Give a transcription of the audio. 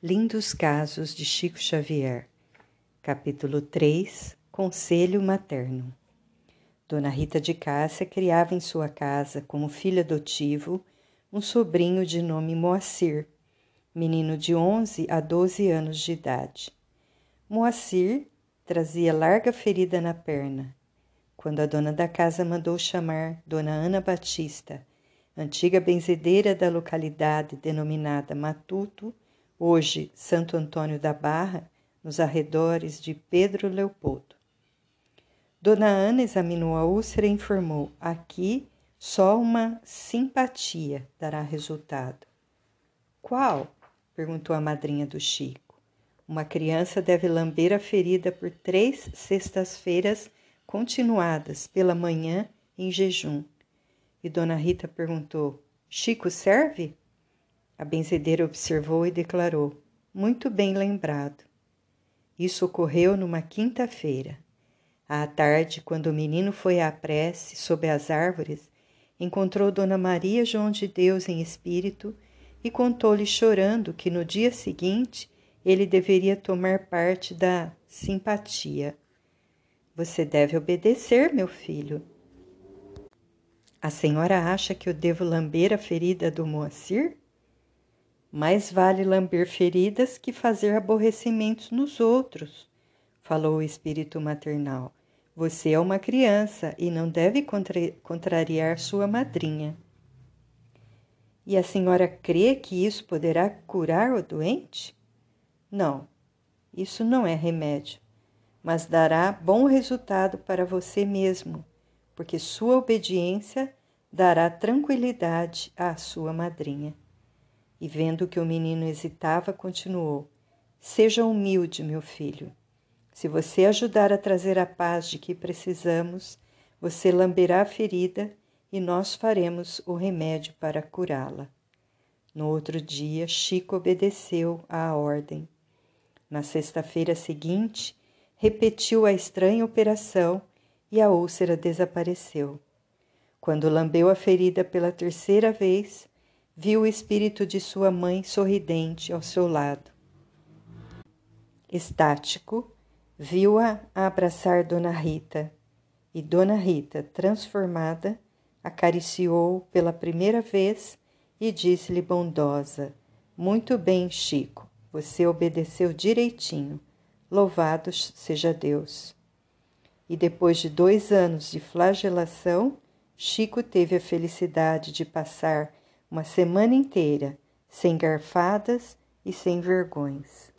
Lindos Casos de Chico Xavier, capítulo 3 Conselho Materno. Dona Rita de Cássia criava em sua casa, como filho adotivo, um sobrinho de nome Moacir, menino de 11 a 12 anos de idade. Moacir trazia larga ferida na perna. Quando a dona da casa mandou chamar Dona Ana Batista, antiga benzedeira da localidade denominada Matuto, hoje Santo Antônio da Barra, nos arredores de Pedro Leopoldo. Dona Ana examinou a úlcera e informou: aqui só uma simpatia dará resultado. Qual? perguntou a madrinha do Chico. Uma criança deve lamber a ferida por três sextas-feiras continuadas, pela manhã, em jejum. E Dona Rita perguntou: Chico serve? A benzedeira observou e declarou: Muito bem lembrado. Isso ocorreu numa quinta-feira. À tarde, quando o menino foi à prece sob as árvores, encontrou Dona Maria João de Deus em espírito e contou-lhe chorando que no dia seguinte ele deveria tomar parte da simpatia. Você deve obedecer, meu filho. A senhora acha que eu devo lamber a ferida do Moacir? Mais vale lamber feridas que fazer aborrecimentos nos outros, falou o espírito maternal. Você é uma criança e não deve contra contrariar sua madrinha. E a senhora crê que isso poderá curar o doente? Não, isso não é remédio, mas dará bom resultado para você mesmo, porque sua obediência dará tranquilidade à sua madrinha. E vendo que o menino hesitava, continuou: Seja humilde, meu filho. Se você ajudar a trazer a paz de que precisamos, você lamberá a ferida e nós faremos o remédio para curá-la. No outro dia, Chico obedeceu à ordem. Na sexta-feira seguinte, repetiu a estranha operação e a úlcera desapareceu. Quando lambeu a ferida pela terceira vez, viu o espírito de sua mãe sorridente ao seu lado. Estático, viu-a abraçar Dona Rita e Dona Rita, transformada, acariciou pela primeira vez e disse-lhe bondosa: Muito bem, Chico, você obedeceu direitinho. Louvado seja Deus. E depois de dois anos de flagelação, Chico teve a felicidade de passar uma semana inteira sem garfadas e sem vergões.